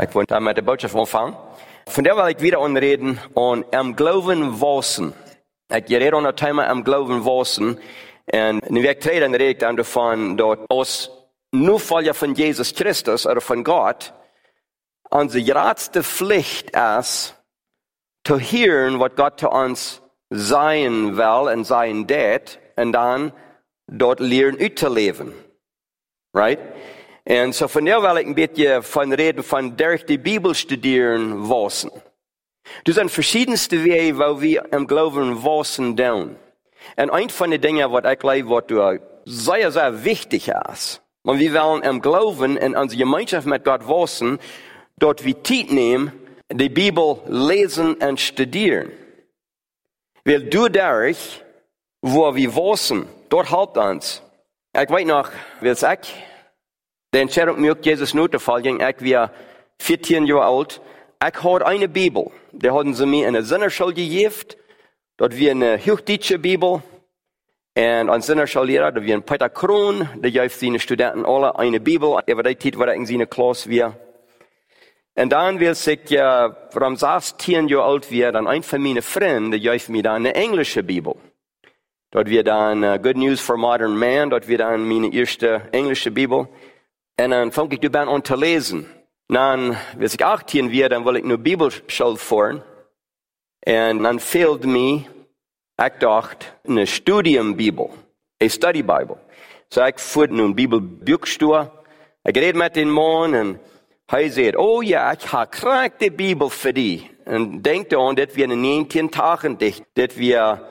Ich wollte da mit der Botschaft anfangen. Von der will ich wieder anreden und am Glauben wachsen. Ich rede an das Thema am wachsen. Und in Weg 3 dann rede ich dann davon, dass aus nur Folger von Jesus Christus oder von Gott unsere größte Pflicht ist, zu hören, was Gott zu uns sein will und sein det, und dann dort lernen zu leben. Right? Und so von der will ich ein bisschen von reden, von durch die Bibel studieren wissen. Das sind verschiedenste Wege, wo wir im Glauben wissen tun. Und ein von den Dingen, was ich glaube, was du sehr, sehr wichtig ist. Und wir wollen im Glauben in unserer Gemeinschaft mit Gott wissen, dort wir Zeit nehmen, die Bibel lesen und studieren. Weil du dadurch, wo wir wissen, dort halt uns. Ich weiß noch, wie es Entscheidung mir Jesus nur zu folgen, ich war 14 Jahre alt. Ich hatte eine Bibel. Die hatten sie mir in der Sinnerschule gegeben. Dort wir eine hochdeutsche Bibel. Und ein Sinnerschullehrer, da wir ein Peter Kroon, der gab seine Studenten alle eine Bibel. Über die Zeit war ich in seiner Klasse wir. Und dann will ich, ja, warum sagst 10 Jahre alt wir, dann ein von meinen Freunden, der gab mir dann eine englische Bibel. Dort wir dann uh, Good News for Modern Man, dort wir dann meine erste englische Bibel. Und dann fange ich dabei an zu lesen. Dann, wenn ich 18 werde, dann will ich nur Bibelschule fahren. Und dann fehlt mir, ich dachte, eine Studiumbibel, eine Study Bible. So ich fuhr nun Bibelbuchstur. Ich rede mit dem Mann und er sagt, oh ja, ich habe krank die Bibel für dich. Und denkt daran, dass wir in 19 Tagen dicht, dass wir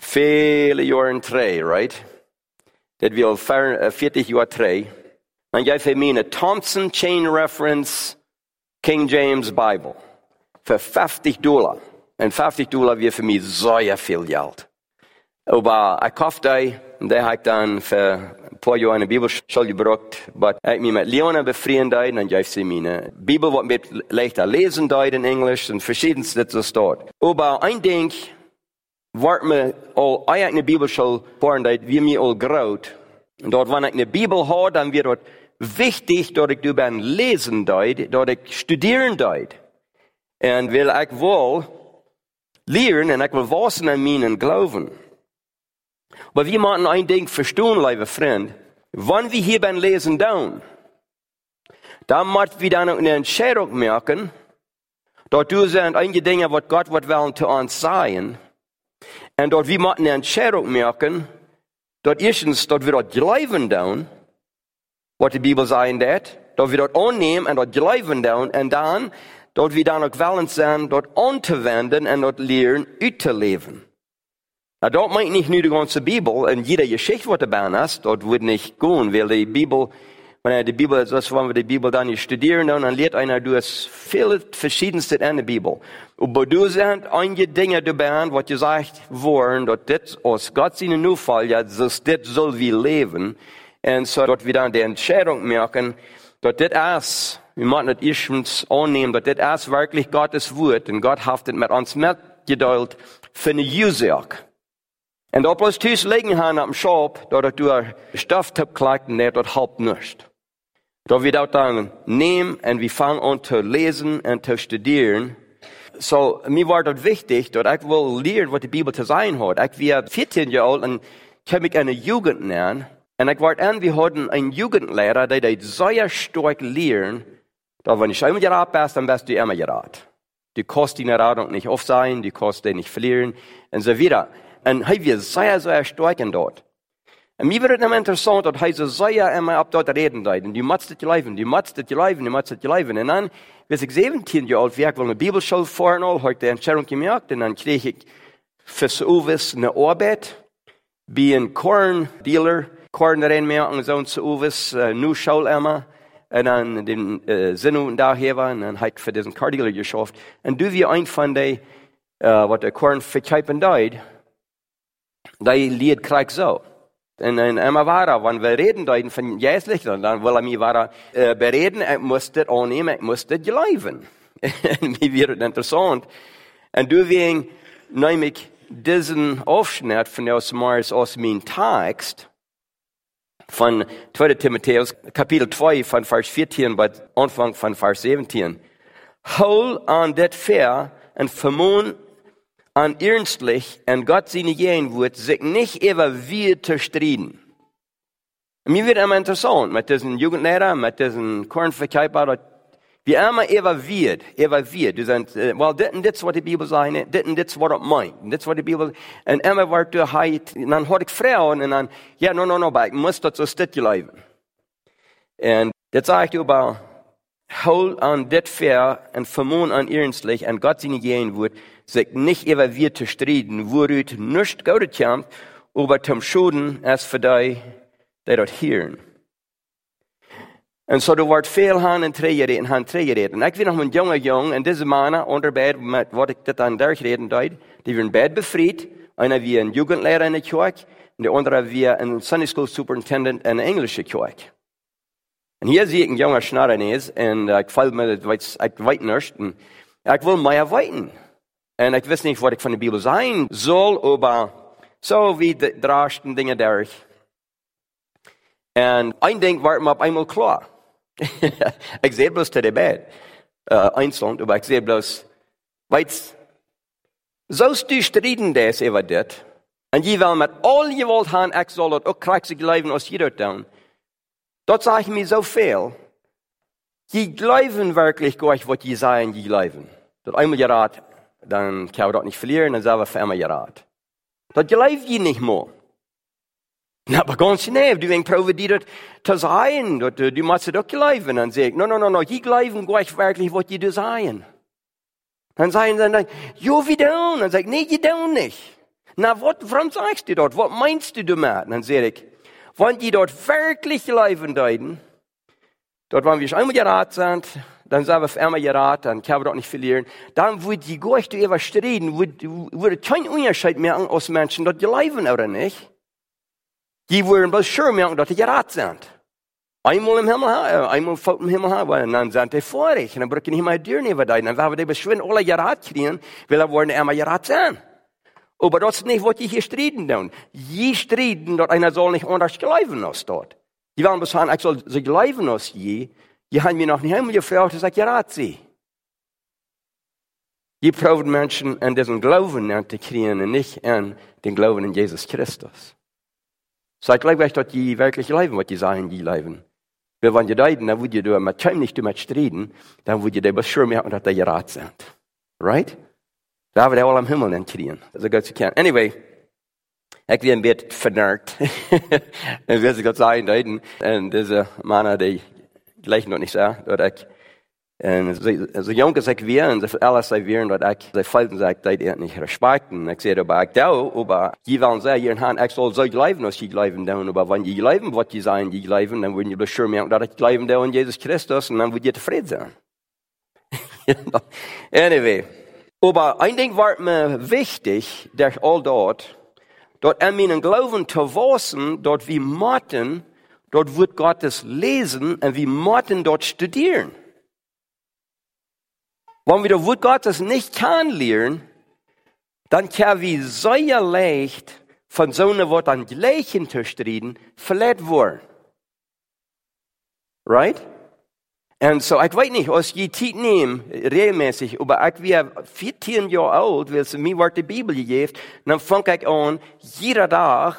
viele Jahre drei, right? Dass wir 40 Jahre drei. En jij vindt mij een Thompson Chain Reference King James Bible. Für 50 Dollar. Und 50 Dollar wäre für mich sehr viel Geld. Aber ich kaufte und der hat dann für ein paar Jahre eine Bibelschule gebraucht. Aber ich mich mit Leona befreundet, und ich sie meine Bibel, was mit leichter lesen dort in Englisch, und verschiedenste das dort. Aber ein Ding, war mir all, eine Bibelschule fahren, wie mir all graut. Und dort, wenn ich eine Bibel habe, dann wird dort wichtig dat ik ben lesen deed, dat ik studeren deed. En wil ik wel leren en ik wil wassen aan mijn geloven. Maar we moeten een ding verstaan, lieve vriend. Wanneer we hier ben lesen doen, dan moeten we dan een Entscheidung maken, dat du zijn einige dingen wat God wat willen te ons zeggen. En dat we moeten een Entscheidung maken, dat eerstens dat we dat geloven wat de Bijbel zei dat. Dat we dat aannemen en dat geloven doen. En dan, dat we dan ook willen zijn dat aan te wenden en dat leren uit te leven. Nou, dat meint niet nu de ganze Bibel en jeder Geschichte wat erbij is, dat wordt niet gaan, weil die Bibel, wenn die Bibel, das wollen wir die Bibel dann studieren, dann lernt einer, du hast viele verschiedenste in der Bibel. Aber du sind einige Dinge dabei, was gesagt worden, dass das aus Gott seinen Nufall, ja, das, das soll wir leben. Und so, dort dann die Entscheidung machen, dass das ist, wir müssen das erstens annehmen, dass das ist wirklich Gottes Wort, und Gott haftet mit uns mitgedeilt für eine Usag. Und ob bloß Tisch legen haben am Shop, dort du Stofftipp klagt, und dort halb nicht. Da wir dort dann nehmen, und wir fangen an zu lesen und zu studieren, so, mir war dort wichtig, dass ich will lernen, was die Bibel zu sein hat. Ich war 14 Jahre alt und habe mich eine Jugend nennen. En ik word aan, we hadden een jugendlehrer, die deed zeer sterk leren, dat wenn ich einmal geraten bist, dann bist du immer geraten. Du kannst die Erradung nicht oft sein, du kannst die nicht verlieren, und so weiter. Und er wir sehr, sehr stark in dort. Und mir wird immer interessant, dass er so sehr immer ab dort reden deed. Und du musst das leben, du musst das leben, du musst das leben. Und dann, bis ich 17 Jahre alt war, ich eine Bibelschule fahren, habe ich die Entscheidung gemacht, und dann krieg ich fürs Uwes eine Arbeit, ein Korndealer, Korn med en sån så Uves uh, nu schul Emma en an den uh, Sinn da hier war und dann hat für diesen Kardiler geschafft. Und du wie ein von de uh, wat der Korn verkeipen deid, da lied krieg so. Und dann immer war er, wenn wir reden deuten von Jesus, dann will er mir war uh, bereden, ich musste annehmen, ich musste glauben. Und mir wird interessant. Und du wie nämlich diesen Aufschnitt von aus Mars aus meinem Text, von 2. Timotheus, Kapitel 2, von Vers 14 bei Anfang von Vers 17. Hol an det fair en vermoon an ernstlich en Gott seine gehen wird, sich nicht immer wieder zu striden. Mir wird immer interessant, mit diesen Jugendlehrer, mit diesen Kornverkäufer, wie immer evaluiert, evaluiert. Du sagst, äh, well, dit und dit wat die Bibel sagt, dit und dit wat het meint, dit wat die Bibel, en immer wordt du en dan hoor ik vrouwen, en dan, ja, no, no, no, ik moet dat zo stitje En zeg ik über, hol an dit fair en vermoon an ernstlich, en Gott seine gehen wird, sich nicht evaluiert zu striden, worüt nicht gaudet kommt, aber zum Schuden als für die, die dort hören. En zo er wordt veel aan en treden en aan treden. En ik weet nog een jonge jong, en deze mannen onder bed, met wat ik dit aan daar gereden deed, die werden bed bevrijd. Einer wie een jugendleraar in de kerk, en de andere wie een Sunday school superintendent in de Engelse kerk. En hier zie ik een jonge schnarrenees, en ik val me, ik weet niet, en ik wil meer weten. En ik wist niet wat ik van de Bibel zijn zal, maar zo wie de draagsten dingen daar. En een ding werd me op eenmaal klaar. Ik zei bloos te de bed, uh, einzeln, maar ik zei bloos, weet zoals du striden des over dit, en je wil met al je wilt gaan, ik zal het ook krijgen geloven als je dat doen. Dat zeg ik me zoveel. Je geloven wirklich gleich, wat je zeggen, je geloven. Dat eenmaal je raad, dan kan je dat niet verliezen, dan zijn we voor eenmaal je raad. Dat geloof je niet meer. Nou, maar ganz schnell, du wegen probiert zu sein, du, du musst es auch glauben. Dann sag ich, no, no, no, no, die glauben gleich wirklich, was die sagen. Dann sagen sie dann, jo, wie denn? Dann sag ich, nee, die denn nicht. Na, wat, warum sagst du dort? Was meinst du damit? Dann sag ich, wenn die dort wirklich glauben deuten, dort waren wir einmal gerat sind, dann sagen wir auf einmal gerat, dann können wir dort nicht verlieren, dann wird die du etwas streden, würde kein Unterschied mehr aus Menschen dort glauben oder nicht. Die worden bloß schön merken, dass die gerat sind. Einmal im Himmel, einmal im Himmel dann sind die vorig, und dann brücken die mal Dürren über die, dann werden die beschwind alle gerat kriegen, weil er wollen immer gerat sein. Aber das ist nicht, was die hier striden tun. Je striden, dass einer soll nicht anders glauben als dort. Die wollen bloß sagen, ich soll so glauben als je. Die haben mir noch nicht einmal gefragt, dass ich gerat sie. Die proben Menschen an diesen Glauben zu kriegen und nicht an den Glauben in Jesus Christus. Jeg glaube, dass die wirklich leben, was die sagen, die leben. Weil wenn die leiden, dann würde du mit keinem nicht damit streden, dann würde dir bestimmt merken, dass die gerat sind. Right? Da wird er alle am Himmel dann kriegen. So gut sie kann. Anyway. Ich bin ein bisschen vernarrt. Und wie sie Gott sagen, leiden. Und diese Männer, die gleich noch nicht sagen, oder ich, en zo jong als ik weer, en alles zei weer, dat ik, ze feiten zei, dat ik niet respecten. Ik zei, maar ik doe, maar je wil zeggen, hier gaan, ik zal zo leven als je leven doen, maar wanneer je leven wat je zijn, je leven, dan word je beschermd merken dat ik leven doe in Jezus Christus, en dan word je tevreden zijn. anyway. Aber ein Ding war mir wichtig, durch all dort, dort an meinen Glauben zu wissen, dort wie Martin, dort wird Gottes lesen und wie Martin dort studieren. Wenn wir das Wort Gottes nicht kennenlernen, dann kann wir sehr leicht von so einem Wort an Gleichen zu striden, verletzt worden. Right? Und so, ich weiß nicht, als ich Zeit nehme, regelmäßig, aber ich war 14 Jahre alt, weil es mir die Bibel gegeben, dann fange ich an, jeder Tag,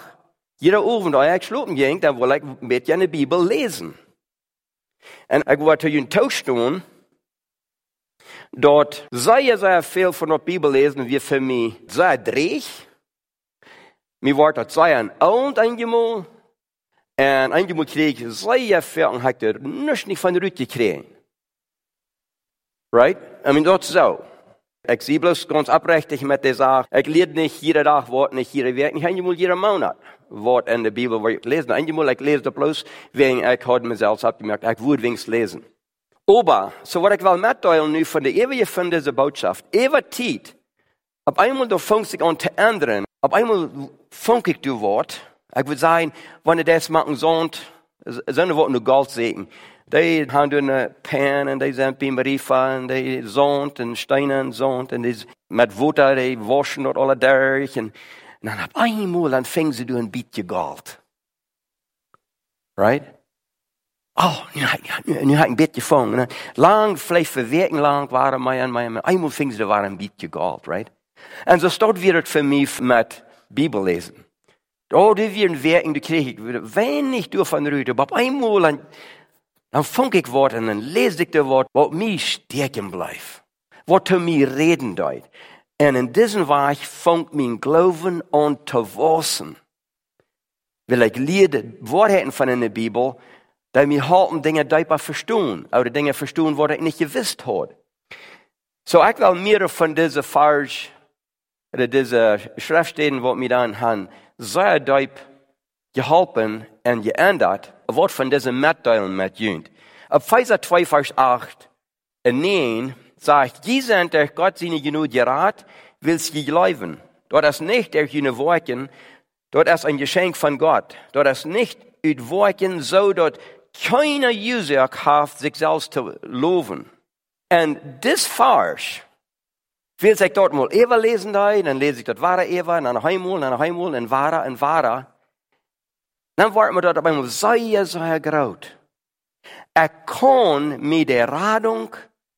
jeder Abend, als ich schlafen ging, dann wollte ich mit eine Bibel lesen. Und ich war zu einem Tauschstunden, dort sehr, sehr viel von der Bibel lesen, wie für mich sehr dreig. Mir war dort sehr ein und einmal, und einmal krieg ich sehr viel und hatte nichts nicht von der Rüte kriegen. Right? I mean, dort so. Ich sehe bloß ganz abrechtig mit der Sache, ich lese nicht jeden Tag Wort, nicht jede Werk, nicht einmal jeden Monat Wort in der Bibel, wo ich lese. Einmal, ich lese bloß, wegen ich heute mir selbst abgemerkt, ich würde wenigstens Aber, so wat ik wil mitteilen nu van de eeuwige van deze boodschap, eeuwige tijd, op eenmaal door fängt sich an te ändern, op eenmaal fängt ik du Wort, ik wil zeggen, wanneer das machen zond, zijn woorden nur Gold zeggen. Die haben eine Pen und die sind beim Riefen und die zond en Steine und zond en die mit Wasser, die waschen dort alle durch und, und dann auf einmal dann fängt sie du ein bisschen Gold. Right? Oh, nu heb ik, nu heb ik een beetje gevangen. Lang, vielleicht voor weken lang waren mij en mij, eenmaal vingen ze waren een beetje gehaald, right? En zo staat weer het voor mij met Bibel lezen. Oh, die weer een werking, die kreeg ik weinig door van Ruud. Maar op eenmaal, dan, dan vang ik wat en dan lees ik de woord, wat mij steken blijft. Wat te mij reden duidt. En in deze weg vangt mijn geloven aan te wassen. Wil ik leerde woorden van in de Bibel, dat mir halten dingen duidelijk verstaan, oder dingen verstaan wat ik niet gewist had. So ik wil meer van deze vers, oder deze schriftsteden wat mir dan han, sehr duidelijk geholpen en geändert, wat van deze metdelen met junt. Op Epheser 2 vers 8 en 9 sagt, je sind der Gott seine genug gerat, willst je geloven. Dort ist nicht der jene Worten, dort ist ein Geschenk von Gott. Dort ist nicht uit Worten so, dort keiner User hat, sich selbst zu loben. Und das Vers, will sich dort mal Eva lesen, da, dann lese ich dort wahre Eva, dann heimul, dann heimul, und wahre, und wahre. Dann wird mir dort aber immer sehr, sehr graut. Er kann mit der Radung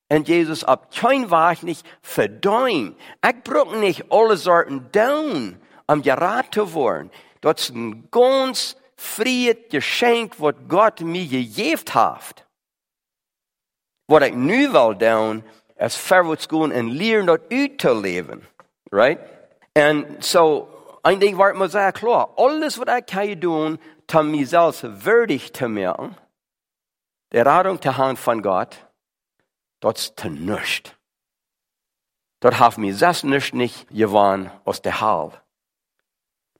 und Jesus ab kein Weg nicht verdeuen. Ich brauche nicht alle Sorten down, um gerat zu werden. Das ist ein ganz friet geschenk wat Gott mir gegeben hat. Wat ik nu wil doen, is verwoords gaan en leren dat uit te leven. Right? En so, een ding wordt me zeer klaar. Alles wat ik kan doen, om mezelf würdig te maken, de radung te haben van God, dat is te nichts. Dat heeft mir zelfs nichts nicht gewonnen aus der Hall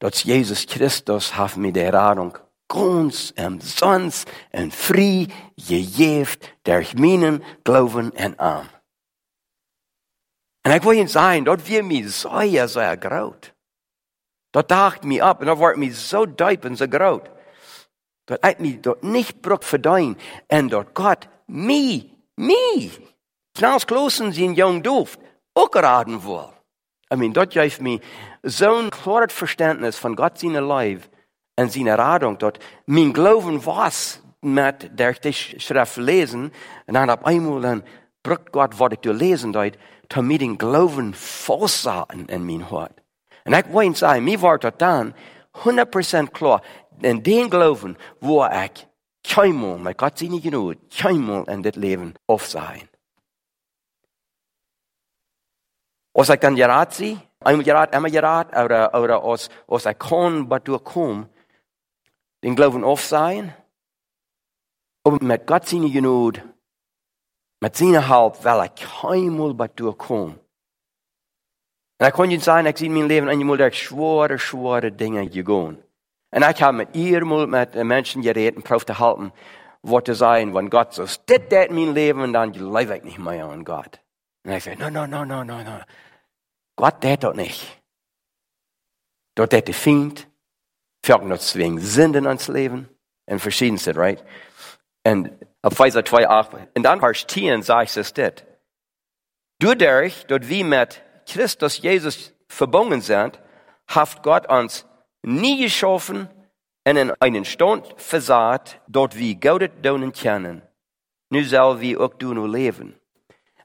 dat Jesus Christus heeft me de radung ganz umsonst und frei gegeben durch meinen Glauben und Arm. Und ich will Ihnen sagen, dort wird mir sehr, sehr graut. Dort dacht mir ab und dort wird mir so deep und so graut. Dort ich mich dort nicht bruch verdeuen und dort Gott mich, mich, knalls klosen sind jung Duft, auch geraten will. I mean, dort geeft mir so ein klares Verständnis von Gott seine Leib und seine Radung dort. Mein Glauben was mit der ich Schrift lesen und dann auf einmal dann brückt Gott, was ich du lesen dort, damit den Glauben festsahen in mein Hort. Und ich wollte sagen, mir war dort dann 100% klar, in den Glauben, wo ich keinmal, mit Gott seine genug, keinmal in das Leben aufsehen. Als ik dan geraad zie, eenmaal geraad, eenmaal geraad, oder, oder als, als ik kon wat doorkom, den Glauben aufsehen, aber mit Gott seine Genut, mit seiner Halb, will ich keinmal was durchkommen. Und ich kann nicht sagen, ich sehe in meinem Leben einmal durch schwere, schwere Dinge gegangen. Und ich habe mit ihr mal mit Menschen geredet und probiert zu halten, was zu sagen, wenn Gott so, das ist mein Leben, und dann lebe ich nicht mehr an Gott. Und ich sage, no, no, no, no, no, no. Gott tät das nicht. Dort tät der Feind, fällt noch zwingen Sünden ans Leben, und verschiedenste, right? Und auf 2, 8, und dann Vers 10 sagt es das. Dadurch, dort wir mit Christus Jesus verbunden sind, hat Gott uns nie geschaffen und in einen Stand versaat, dort wir Gott donen kennen. Nu soll wir auch du nur leben.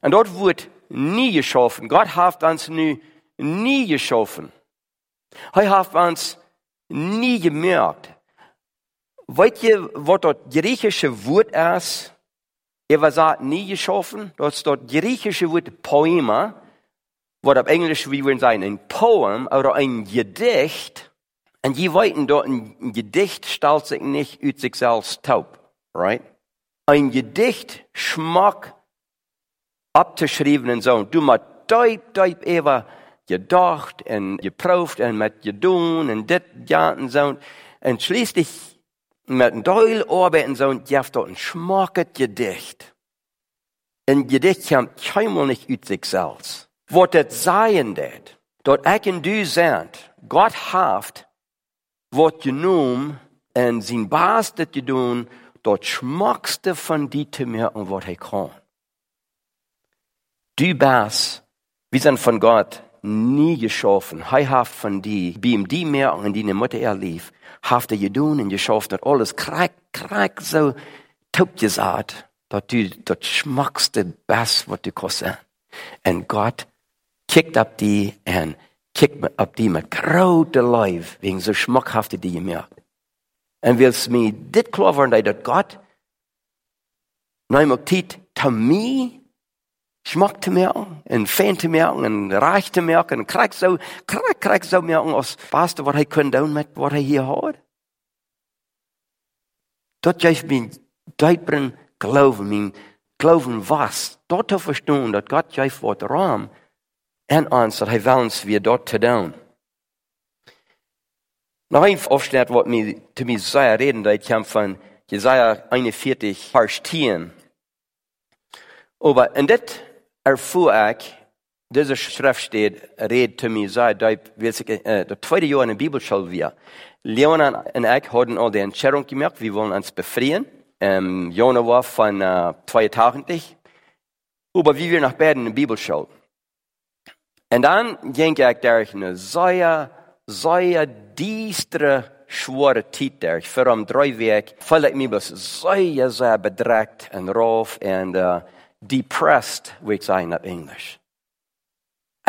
Und dort wird nie geschaffen. Gott hat uns nu nie geschaffen. Er hat uns nie gemerkt. Weet je wat dat griechische Wort ist? Er war nie geschaffen. Das ist das griechische Wort Poema, was auf Englisch wie wir sagen, ein Poem oder ein Gedicht. Und je weiten dort ein Gedicht sich nicht aus sich selbst taub, right? Ein Gedicht schmack abzuschreiben und so. Du mal deip, deip, ever gedacht en geproefd en met gedaan en dit, ja en zo. En schließlich met een deul arbeid en zo, geeft dat een schmackend gedicht. Een gedicht komt helemaal niet uit zichzelf. Wat het zijn dat, dat ik en du zijn, God heeft wat genomen en zijn baas dat je doen, dat schmackste van die te meer en wat hij kan. Du baas, wir sind von Gott nie geschaffen. Hat von die, wie ihm die merken, die eine Mutter er lief, hat er gedun und geschafft und alles krack, krack so taub gesagt, dass du das schmackste Best, was du sein. Und Gott kickt ab die und kickt ab die mit große Leib, wegen so schmackhafte die gemerkt. Und willst mir dit klar werden, dass Gott, nein, mag tit, to mir, Schmack te merken, en fijn te merken, en reich te merken, en krijg zo, merken als beste wat hij kan doen met wat hij hier had. Dat geeft mij duidelijk geloven, mijn geloven was, dat te verstaan, dat God geeft wat raam en ons, dat hij wil ons weer dat te doen. Een afsnitt wat mij te mij zeer reden, dat kwam van Jesaja 41, vers 10. Aber in dit erfuhr ich, diese Schrift steht, red zu mir, sei, da ich, äh, der zweite Jahr in der Bibelschule wir. Leon und ich hatten all die Entscheidung gemacht, wir wollen uns befreien. Ähm, Jona war von äh, zwei Tagen nicht. Aber wie wir nach beiden in der Bibelschule. Und dann ging ich durch eine sehr, sehr diestre, schwere Zeit durch. Für um drei Wochen fühlte ich mich sehr, sehr bedrückt und rauf und uh, depressed, wie ich sagen auf Englisch.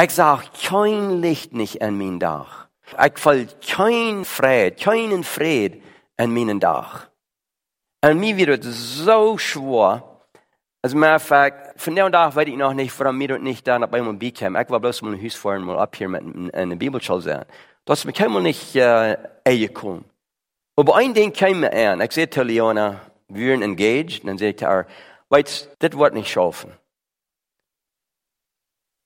Ich sah kein Licht nicht in mein Dach. Ich fühlte kein Fried, keinen Fried in meinen Dach. Und mir wird es so schwer, als matter of fact, von der Tag weiß ich noch nicht, warum mir das nicht da nach einmal bekam. Ich war bloß mal in Haus fahren, mal ab hier mit in der Bibelschule sein. Das mir kann man nicht äh, gekommen. Aber ein Ding kam mir an. Ich sehe zu Leona, wir sind engaged, und dann sehe ich weißt, das wird nicht schaffen.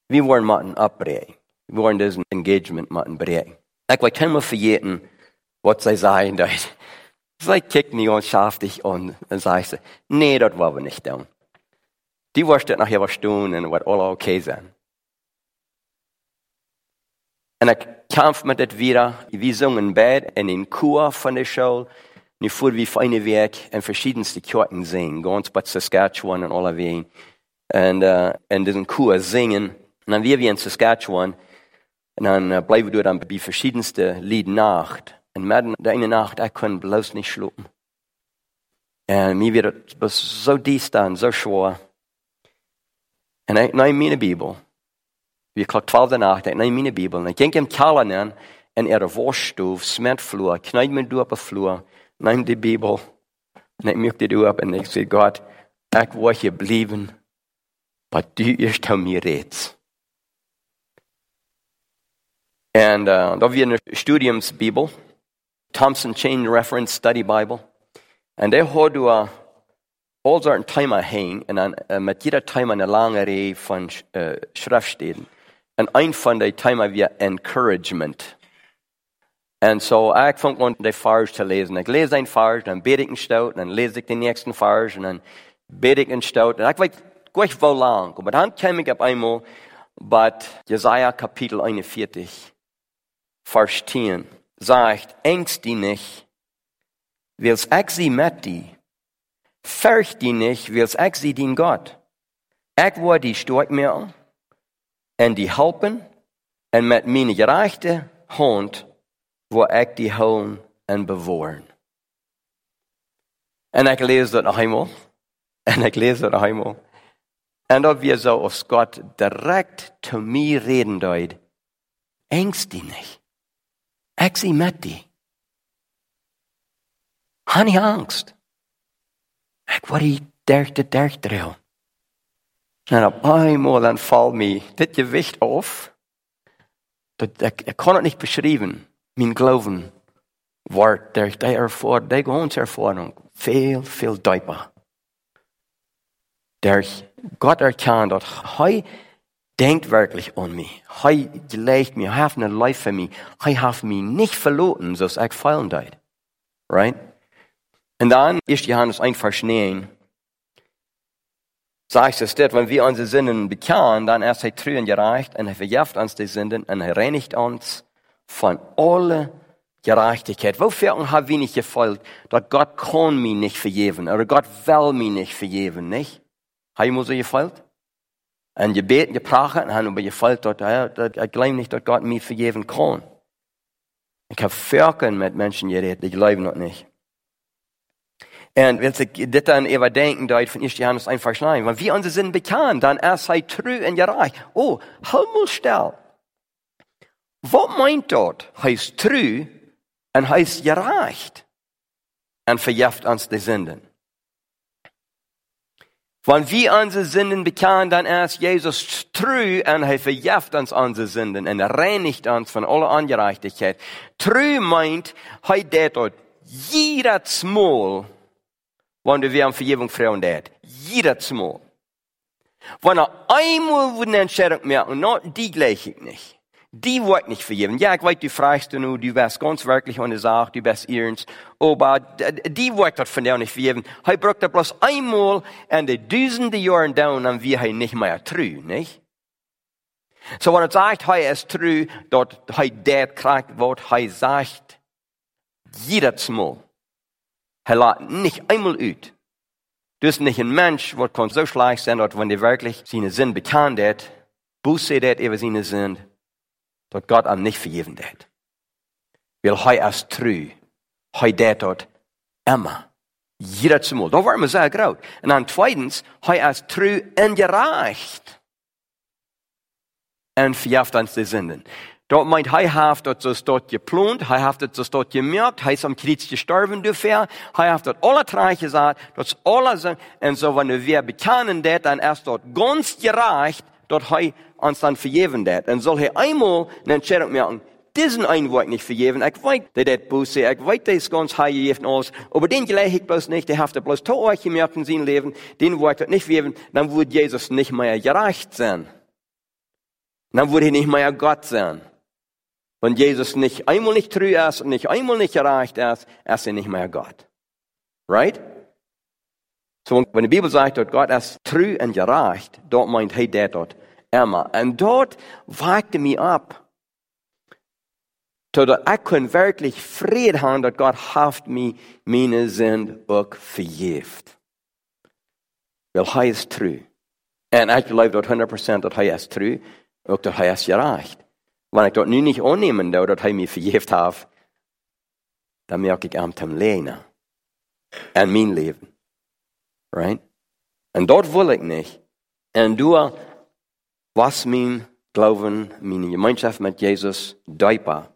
Wir wollen machen abbrechen. Wir wollen diesen Engagement machen brechen. Ich will keiner vergessen, was sie sagen. Sie kicken mich und scharf dich an. Dann sage ich, nee, das wollen wir nicht tun. Die wirst nachher was tun und wird alles okay sein. Und ich kämpfe mit das wieder. Wir singen Bett in den Chor von der Schule. Nu fuhr vi feine Weg in verschiedenste Kirchen singen, ganz bei Saskatchewan und alle Wegen. Und, uh, in diesen Chor singen. Und dann wir wir in Saskatchewan. Und dann uh, bleiben wir dann bei verschiedenste Lied Nacht. Und mitten der eine Nacht, ich kann bloß nicht schlafen. Und mir wird es so dies dann, so schwer. Und ich nehme meine Bibel. Wir klock 12 der Nacht, ich nehme meine Bibel. Und ich ging im Keller an, in ihre Waschstuf, Smetflur, kneid mir durch auf Flur, neem die Bibel. Und ich möchte die ab und ich sage, Gott, ich will hier bleiben, aber du erst an mir redest. Und uh, da wir eine Studiumsbibel, Thompson Chain Reference Study Bible. Und der hat uh, all sorten Timer hängen und dann uh, mit jeder Timer eine lange Reihe von uh, Schriftstellen. Und ein von den Timer wir Encouragement. Und so, ich fange an, den Vers zu lesen. Ich lese einen Vers, dann bete ich einen Stout, dann lese ich den nächsten Vers, und dann bete ich einen Stout. Und ich weiß gleich wo lang. Aber dann kam ich auf einmal bei Jesaja Kapitel 41, Vers 10 sagt, ängst die nicht, wils ich sie mit die. Fürcht die nicht, wils ich sie den Gott. Ich will die stark mir und die helfen und mit meiner gerechten Hand wo ich die holen und bewahren. Und ich lese das noch einmal. Ich lese das noch einmal. Und ob wir so aus Gott direkt zu mir reden deut, ängst die nicht. Ich sie mit die. Han ich Angst. Ich war die derde derg drill. Und auf einmal dann fall mir das Gewicht auf. Das, ich kann es nicht beschreiben. Mein Glauben wordt durch die erfaring, die gehoorservaring veel, veel duidelijker. Durch Gott erkannt, dass er denkt wirklich an mich. Er gelegt mir, er hat eine Life für mich. Er hat mich nicht verloren, so ich fallen deid. Right? Und dann ist Johannes ein Vers 9. Sagt es dort, wenn wir unsere Sünden bekennen, dann ist er treu und gerecht und er verjährt uns die Sünden und er reinigt uns von aller Gerechtigkeit. Wofür habe ich nicht gefolgt? Dass Gott kann mich nicht vergeben oder Gott will mich nicht vergeben, nicht? Habe ich mir so gefolgt? Und je beten, je prachen, und aber je fällt dort, ja, ich glaube nicht, dass Gott mich vergeben kann. Ich habe Völkern mit Menschen geredet, die glauben noch nicht. Und wenn sich das dann überdenken, da von 1. Johannes einfach schneiden, weil wir unsere sind bekannt, dann erst sei true und gerecht. Oh, mal still. Was meint dort? Heißt true und heißt gerecht. Und verjeft uns die Sünden. Wenn wir unsere Sünden bekennen, dann ist Jesus treu und er verjeft uns unsere Sünden und reinigt uns von aller Ungerechtigkeit. Treu meint, er dort jedes Mal, wenn wir um Vergebung fragen dort. Jedes Mal. Wenn er einmal eine Entscheidung merkt, und die gleich ich nicht die wird nicht vergeben. Ja, weiß, du fragst du nur, du wärst ganz wirklich ohne Sache, du bist ernst, aber die wird das von dir nicht vergeben. Er braucht das bloß einmal in die Dutzende Jahren down, und wir haben nicht mehr true, nicht? So, wenn er sagt, er ist true, dort er der kriegt, was er sagt, jedes Mal. Er lässt nicht einmal ut. Du bist nicht ein Mensch, was kann so schlecht sein, dass wenn er wirklich seine Sinn bekannt hat, Buße hat über seine Sinn, dat Gott am nicht vergeben hat. Weil er ist treu. Er det dort immer. Jeder Mal. Da waren wir sehr groß. Und dann zweitens, er ist treu und gerecht. Und verjaft uns die Sünden. Dort meint, er hat das dort geplant, er hat das dort gemerkt, er ist am Kreuz gestorben dafür, er hat dort alle drei gesagt, das alle, und so, wenn wir bekennen das, dann ist dort ganz gerecht, dort er uns dann vergeben dat. En soll er einmal eine Entscheidung machen, diesen einen Wort nicht vergeben. Ich weiß, der das Buße, ich weiß, das ganz high gegeben aus, aber den gleich ich bloß nicht, der hat bloß to euch gemerkt in seinem Leben, den Wort nicht vergeben, dann würde Jesus nicht mehr gerecht sein. Dann würde er nicht mehr Gott sein. Wenn Jesus nicht einmal nicht treu ist und nicht einmal nicht gerecht ist, ist er nicht mehr Gott. Right? So, wenn die Bibel sagt, dass Gott ist treu und gerecht, dort meint hey, der dort immer. Und dort wagte mich ab. Totdat ich kon wirklich Frieden haben, dass Gott haft mich meine Sünden auch vergift. Weil er ist treu. Und ich glaube dort 100% dass er ist treu, auch dass er ist gerecht. Wenn ich dort nu nicht annehmen darf, dass er mich vergift hat, dann merke ich am Lehnen. An mein Leben. Right? Und dort will ich nicht. Und du was mein Glauben, meine Gemeinschaft mit Jesus deutbar.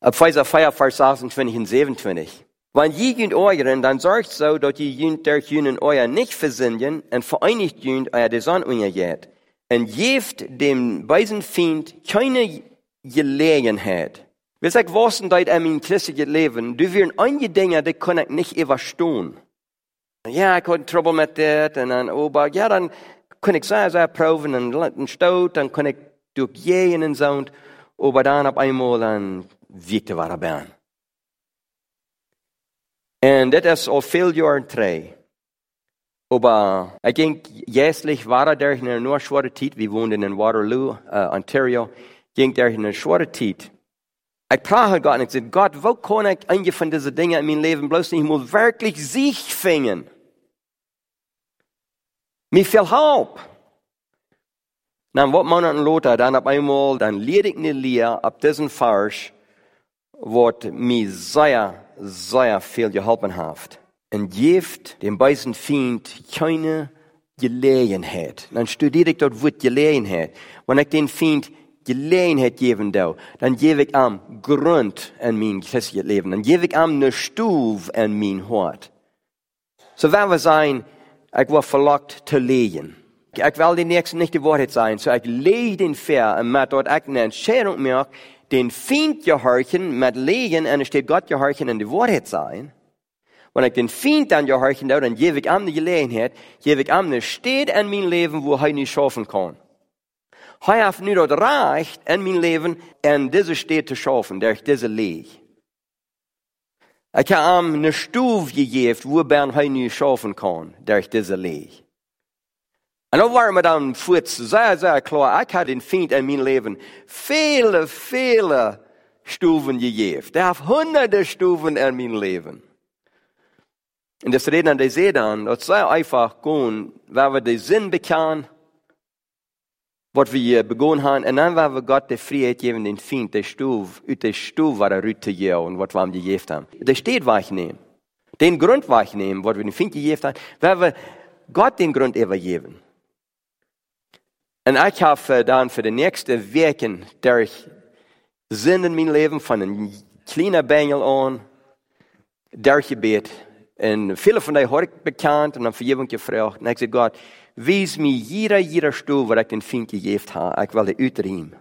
Ab 4, Vers 28 und 27. Wenn je jünd euren, dann sorgt so, dass je jünd der jünden euer nicht versündigen und vereinigt jünd euer Desan ungejet. Und jeft dem beisen Feind keine Gelegenheit. Wir sagen, was denn deit in christlichen Leben? Du wirst einige Dinge, die kann ich nicht überstehen. Ja, ich hatte Trouble mit das, und dann, aber, ja, dann, kon ik zo zo proeven en een stoot, dan kon ik durchgehen en zo. Aber dann auf einmal dann wiekte war er Und das ist auch viel Jahre drei. Aber ich denke, jährlich war er durch eine nur Zeit. Wir wohnen in Waterloo, uh, Ontario. Ging durch eine schwere Zeit. Ich prahte Gott und ich sagte, Gott, wo kann ich einige von diesen Dingen in meinem Leben bloß nicht mal wirklich sich finden? Viel Haupt. Dann wat man an Lothar, dann ab einmal, dann leer ich ne Leer ab diesen Vers, wat mir sehr, sehr viel geholfen hat. Und gibt dem beißen Feind keine Gelegenheit. Dann studiere ich dort Wort Gelegenheit. Wenn ich den Feind Gelegenheit geben darf, dann gebe ich am Grund in mein christliches Leben. Dann gebe ich am ne Stufe in mein Hort. So werden wir sein, ich war verlockt zu legen. Ich will die nächsten nicht die Wahrheit sein, so ich lege den Fair und mit dort ich eine Entscheidung mache, den Feind gehorchen, mit legen, und es steht Gott gehorchen in die Wahrheit sein. Wenn ich den Feind dann gehorchen darf, dann gebe ich ihm die Gelegenheit, gebe ich ihm eine Steht in mein Leben, wo er nicht schaffen kann. Er hat nur dort reicht in mein Leben, in diese Steht zu schaffen, durch diese Lege. Ich habe ihm eine Stufe gegeben, wo er nicht schaffen kann, durch diese Lege. En dan waren we dan voet sehr, sehr klar. Ich hatte den Feind in meinem Leben viele, viele Stufen gegeben. Der hat hunderte Stufen in meinem Leben. Und das Reden an der See dann, das sei einfach gut, weil wir den Sinn bekennen, wat we begonnen haben, en dan waar we God de vrijheid geven, den Feind, de stoef, uit de stoef waar er uit te jouwen, wat we hem gegeven haben. De steed wegnemen. Den Grund wegnehmen, wat we den Feind gegeven haben, waar we Gott den Grund übergeben. Und ich habe dann für die nächsten Wochen durch Sinn in mein Leben von einem kleinen Bengel an, durchgebet. Und viele von euch habe ich bekannt und haben Vergebung gefragt. Und ich sagte, Gott, wies mir jeder, jeder Stuhl, wo ich den Fink gegeben habe. Ich will die uitriemen.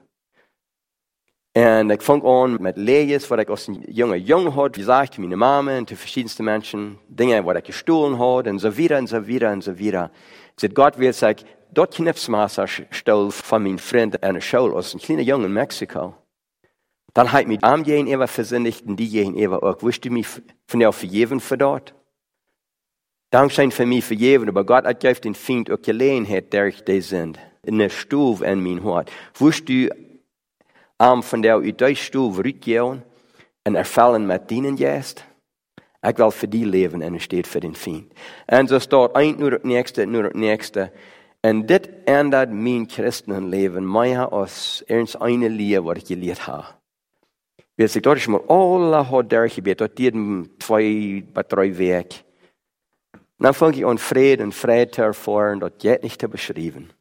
Und ich fang an mit Lees, was ich aus dem jungen Jungen hat, wie gesagt, meine Mama und die verschiedensten Menschen, Dinge, was ich gestohlen hat, und so weiter, und so weiter, und so weiter. Ich sagte, Gott will sagen, dort Knipsmaßer stol von meinem Freund an der Schule aus einem kleinen Jungen in Mexiko. Dann hat mich am jeden ever versündigt und die jeden ever auch. Wusste mich von der vergeben für dort? Dankzij für mich vergeben, aber Gott hat geeft den Feind auch Gelegenheit, der ich die sind. In der Stuhl in mein Hart. Wusst du, am von der uit die Stuhl rückgehen und erfallen mit dienen jetzt? Ich will für die leben und es steht für den Feind. Und so steht ein nur das nächste, nur das nächste. Und das ändert mein Christenleben mehr als ernst eine Liebe, was ich gelehrt habe. Wir sagen, dort ist mal alle hat durchgebetet, dort jeden zwei, drei Weg. Dann fange ich an Frieden und Frieden zu erfahren, das geht nicht zu beschreiben.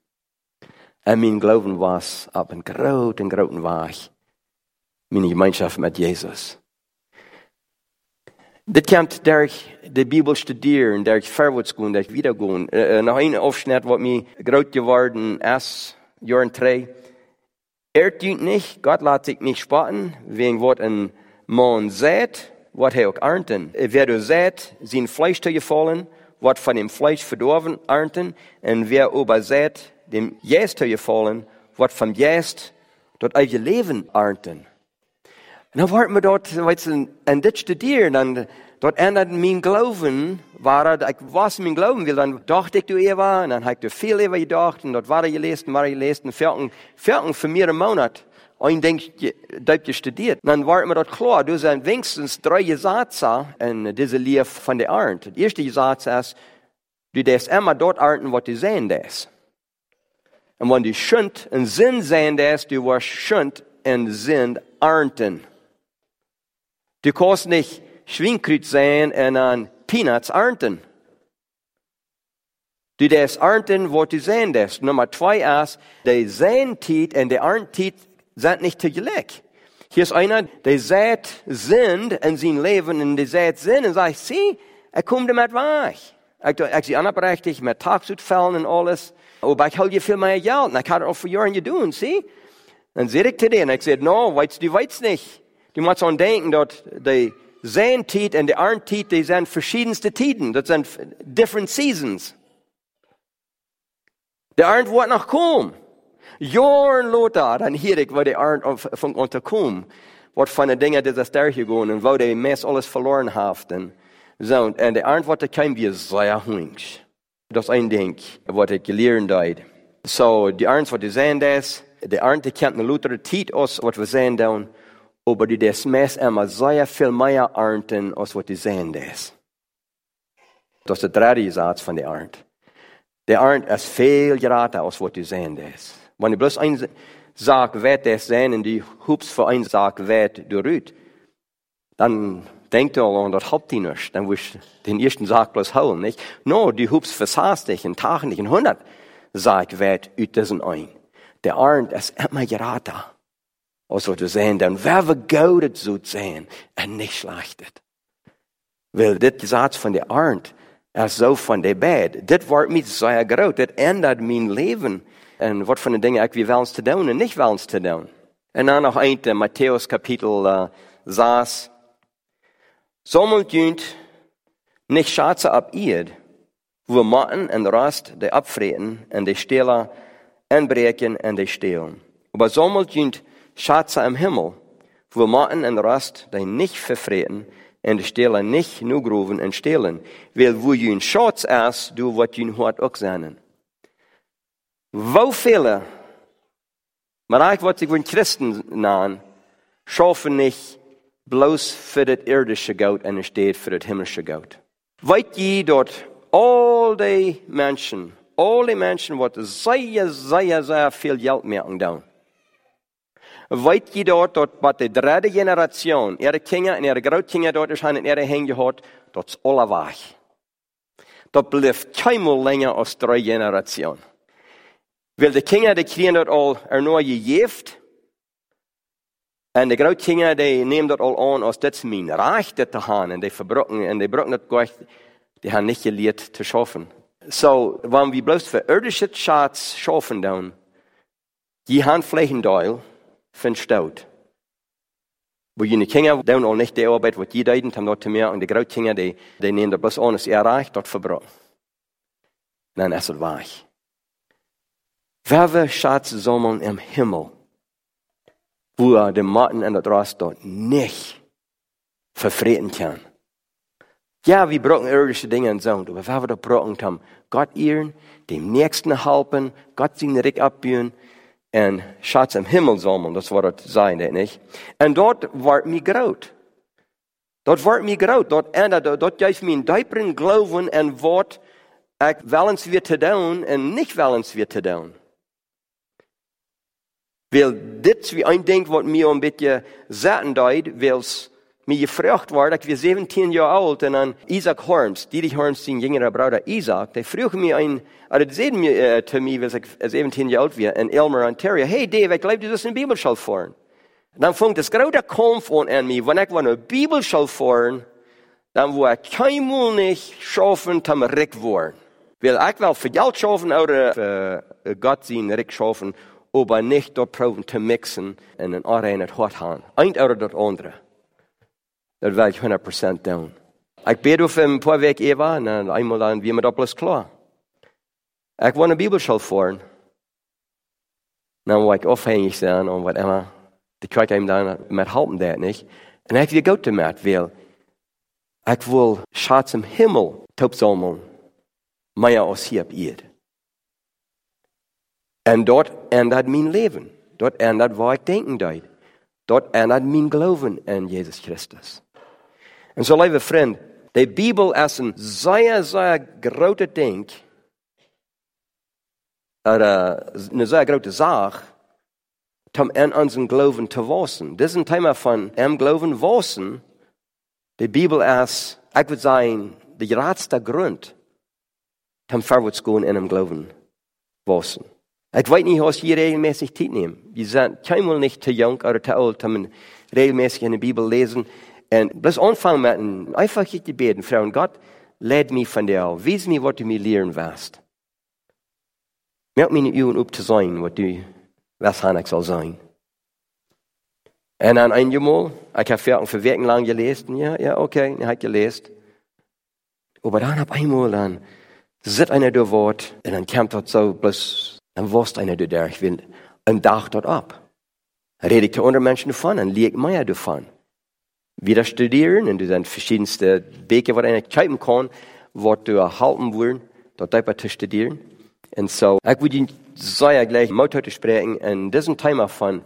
Und mein Glauben war ab ein großen, großen Weg. Meine Gemeinschaft mit Jesus. Das kommt durch die Bibel studieren, durch vorwärts gehen, durch wiedergehen. Äh, noch ein Aufschnitt, was mir groß geworden ist, Jahren drei. Er tut nicht, Gott lässt sich nicht spotten, wegen was ein Mann sät, was er auch ernten. Wer du sät, sein Fleisch zu gefallen, was von dem Fleisch verdorben ernten, und wer aber sät, dem Jäst gefallen, was vom Jäst dort euer Leben ernten. Und dann wollten wir dort, weißt du, ein dit studieren, und dort ändert Glauben, war er, ich was mein Glauben will, dann dachte ich du Eva, und dann habe ich viel Eva gedacht, und dort war er gelesen, war er gelesen, vierten, vierten für mir im Monat. Ein Ding, dort gestudiert. Und dann war mir dort klar, du sind wenigstens drei Gesetze in dieser Lehre von der Ernte. Der erste Gesetz ist, du darfst immer dort ernten, was du sehen darfst. Und wenn du schönt in Sinn sehen darfst, du wirst schönt in Sinn ernten. Du kannst nicht Schweinkreuz sehen und an Peanuts ernten. Du darfst ernten, was du sehen darfst. Nummer zwei ist, die Sehentit und die Erntit sind nicht tegelijk. Hier ist einer, der sät Sinn in sein Leben und der sät Sinn und sagt, sieh, er kommt damit weg. Ich, sie anerberechtigt mit Tagsutfällen und alles. Aber ich halte viel mehr Geld. Und ich habe auch für Jahre getan, sieh. Dann sehe ich zu dir und ich sage, no, weißt du, weißt nicht. Du musst an denken, dass die Sehentit und die Erntit, die sind verschiedenste Tiden. Das sind different seasons. Der Ernt wird noch kommen. Jahren Lothar, dann hier ich, wo die Ernt von unterkommen. Was von den Dingen, die das da gegangen und wo die meist alles verloren haben. So, und der Ernt wird kein wie sehr hungrig. Das ist ein Ding, was ich gelernt habe. So, die Ernt, was die sehen das, der Ernt, die kennt eine Luther, tit aus, was wir sehen da, aber die das meist immer sehr viel mehr ernten, als was die sehen das. Das ist der dritte Satz von der Ernt. Der Ernt ist viel geraten, als was die sehen das. Wenn du bloß ein Sack wert das sehen und die hupst für ein Sack wert durchrüht, dann denkt du an das habt die nicht. Dann du den ersten Sack bloß holen, nicht? No, die hupst versahst dich in Tagen nicht in hundert Sack wert ut diesen ein. Der Arndt ist immer geraten. Als wat we sehen, dann wer we goudet zoet zijn en nicht schlachtet. Weil dit Satz von der Arndt, er so von der Bed, dit wordt mij sehr groot, dit ändert mein Leben. En wat van de dingen ik wie wels te doen en niet wels te doen. En dan nog een, uh, Matthäus kapitel uh, 6. Sommelt junt nicht schatze ab ihr, wo matten en rast de abfreten en de stelen en breken en de stelen. Aber sommelt junt schatze im Himmel, wo matten en rast de nicht verfreten en de stelen nicht nu groven en stelen. Weil wo jun schatz is, du wat jun hort ook zijn. Wovele, maar ik wat ik Christen nahen, schaffen nicht bloß für das irdische Gout und steht für das himmlische Gout. Weit je dort all die Menschen, alle Menschen, wat sehr, sehr, sehr viel Geld merken dan. Weet je dort, dat wat de derde generatie, ihre kinderen en ihre grootkinderen dort is aan in ihre heen gehad, dat is alle weg. Dat blijft keinmal länger als drie generaties. Weil de kinderen, die kriegen dat al er nooit gegeven, en de grootkinderen, die nemen dat al aan als dit mijn recht dit te gaan, die verbroken, en die broken dat gleich, die hebben niet geleerd te schaffen. So, wanneer we bloos voor irdische schatz schaffen dan, die haben flächendeil, van stout. Wo je Kinder doen al niet de arbeid wat je deed, haben dort meer, en de grote Kinder, die, die nemen dat bloß aan als erreicht, dort verbrochen. Dan is het weg. Wer Schatz sammeln im Himmel, wo er den Matten und das Rast dort nicht verfreten kann. Ja, wir brauchen irdische Dinge und so, aber wer wir da brauchen, haben Gott ehren, dem Nächsten helfen, Gott seinen Rick abbauen, und Schatz im Himmel sammeln, das war das sein, nicht? Und dort war mir groot. Dort war mir groot. Dort, en dort, dort geeft mir ein dieperen Glauben en wat ik wellens weer te doen en niet wellens weer te doen. Weil dit wie ein Ding, wat mir ein bisschen zaten deed, weil's mir gefragt war, ich wir 17 Jahre alt und dann Isaac Horns, Dietrich Horns, sein jüngerer Bruder Isaac, der frug mir ein, oder die sehen mir äh, zu mir, als ich 17 Jahre alt war, in Elmer, Ontario, hey Dave, ich glaube, du das in der Bibelschule fahren. Dann fängt das große Kampf an mir, wenn ich eine Bibelschule fahren, dann wo ich keinmal nicht schaffen, zum Rick worden. Weil ich will für Geld schaffen oder für Gott sein Rick schaffen, aber nicht dort proben zu mixen in ein Arena hart haben. Ein oder das andere. Dat wil ik 100% doen. Ik bid of een paar weken Eva en eenmaal dan wie met dat plus klaar. Ik wil een bibelschool voeren. Dan wil ik afhängig zijn of wat immer. Die krijg hem dan met helpen dat niet. En ik wil goed met wil. Ik wil schatz im Himmel topzamelen. Meer als hier op eerd. En dort ändert mijn leven. Dort ändert wat ik denken deed. Dort ändert mijn geloven in Jezus Christus. En zo, lieve vriend, de Bijbel is een zeer, zeer grote ding. Er, eh, een zeer grote zaak. Om in onze geloven te wassen. Dit is een thema van em geloven wassen. De Bijbel is, ik wil zeggen, de grootste grond. Om voorwaarts gaan in hem geloven wassen. Ik weet niet als je regelmäßig tijd neemt. Je bent keinmal niet te jong of te oud om regelmäßig in de Bijbel lezen. Und bloß anfangen mit einem einfachen Gebeten, Frau und Gott, leid mich von dir auf. Wies mir, was du mir lehren wirst. Merk mir nicht üben, ob zu sein, was du, was ich soll sein. Und dann einmal, ich habe für Werken lang gelesen, ja, ja, okay, ich habe gelesen. Aber dann hab einmal dann, sitzt einer der Wort, und dann kommt dort so, bloß, dann wusst einer der, ich will, und dacht dort ab. Zu anderen Menschen davon, dann liegt mir davon wieder studieren und du dann verschiedenste Wege, wo du kijken kann, was du erhalten wollen, dort einfach zu studieren. Und so, ich würde sehr gleich mal heute sprechen in diesem Thema von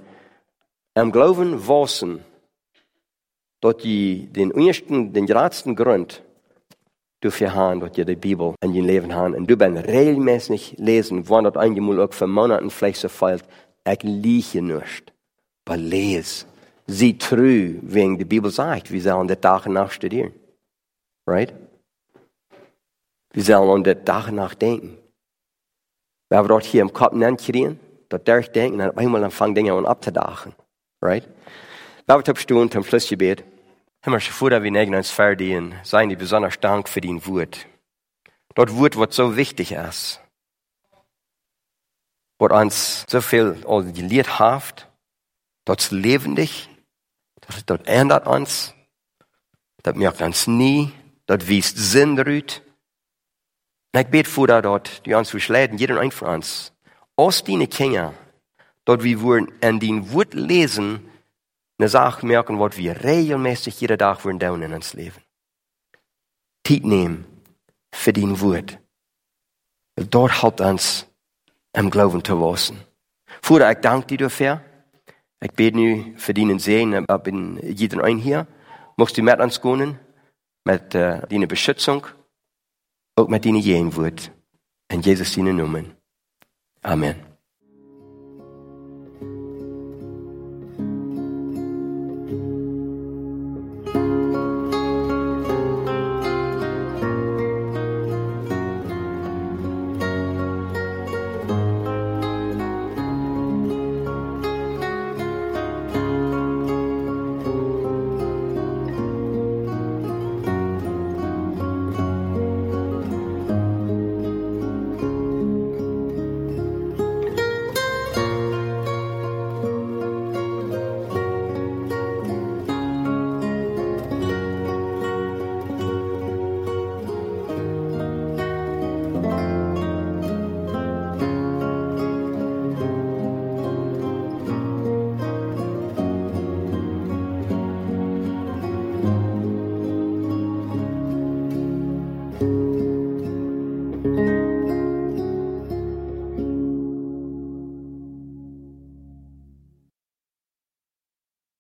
am Glauben wissen, dort die, den ersten, den größten Grund dafür haben, dort die Bibel in dein Leben haben. Und du ben regelmäßig lesen, wann dort einmal auch für Monaten vielleicht so fällt, ich liege nicht, aber lese sie true, wegen die Bibel sagt, wir sollen der Tag nach studieren. Right? Wir sollen an der Tag nach denken. Wenn wir dort hier im Kopf kriegen, dort durchdenken, dann einmal dann fangen Dinge abzudachen. Right? Wenn wir abstunden zum Schlussgebet, Himmel, Vater, wir neigen uns verdienen, seien die besonders Dank für dein Wort. Dort Wort, was so wichtig ist. Was uns so viel gelehrt hat, dort lebendig, dat ändert uns. Dat merkt uns nie. Dat wiest Sinn. En ik bid voor dat, dat die ons versleiden, jeder ein von uns, aus die Kinder, dort wir in den Wort lesen, eine Sache merken, was wir regelmäßig jeden Tag tun in uns Leben. Tijd nehmen für den Wort. Dort halt uns im Glauben zu wachsen. Vater, ich danke dir dafür. Ik bid nu voor die zegen op in iedereen hier. Mocht u met ons kunnen, met uh, die beschützung, ook met die woord. In Jesus' Namen. Amen.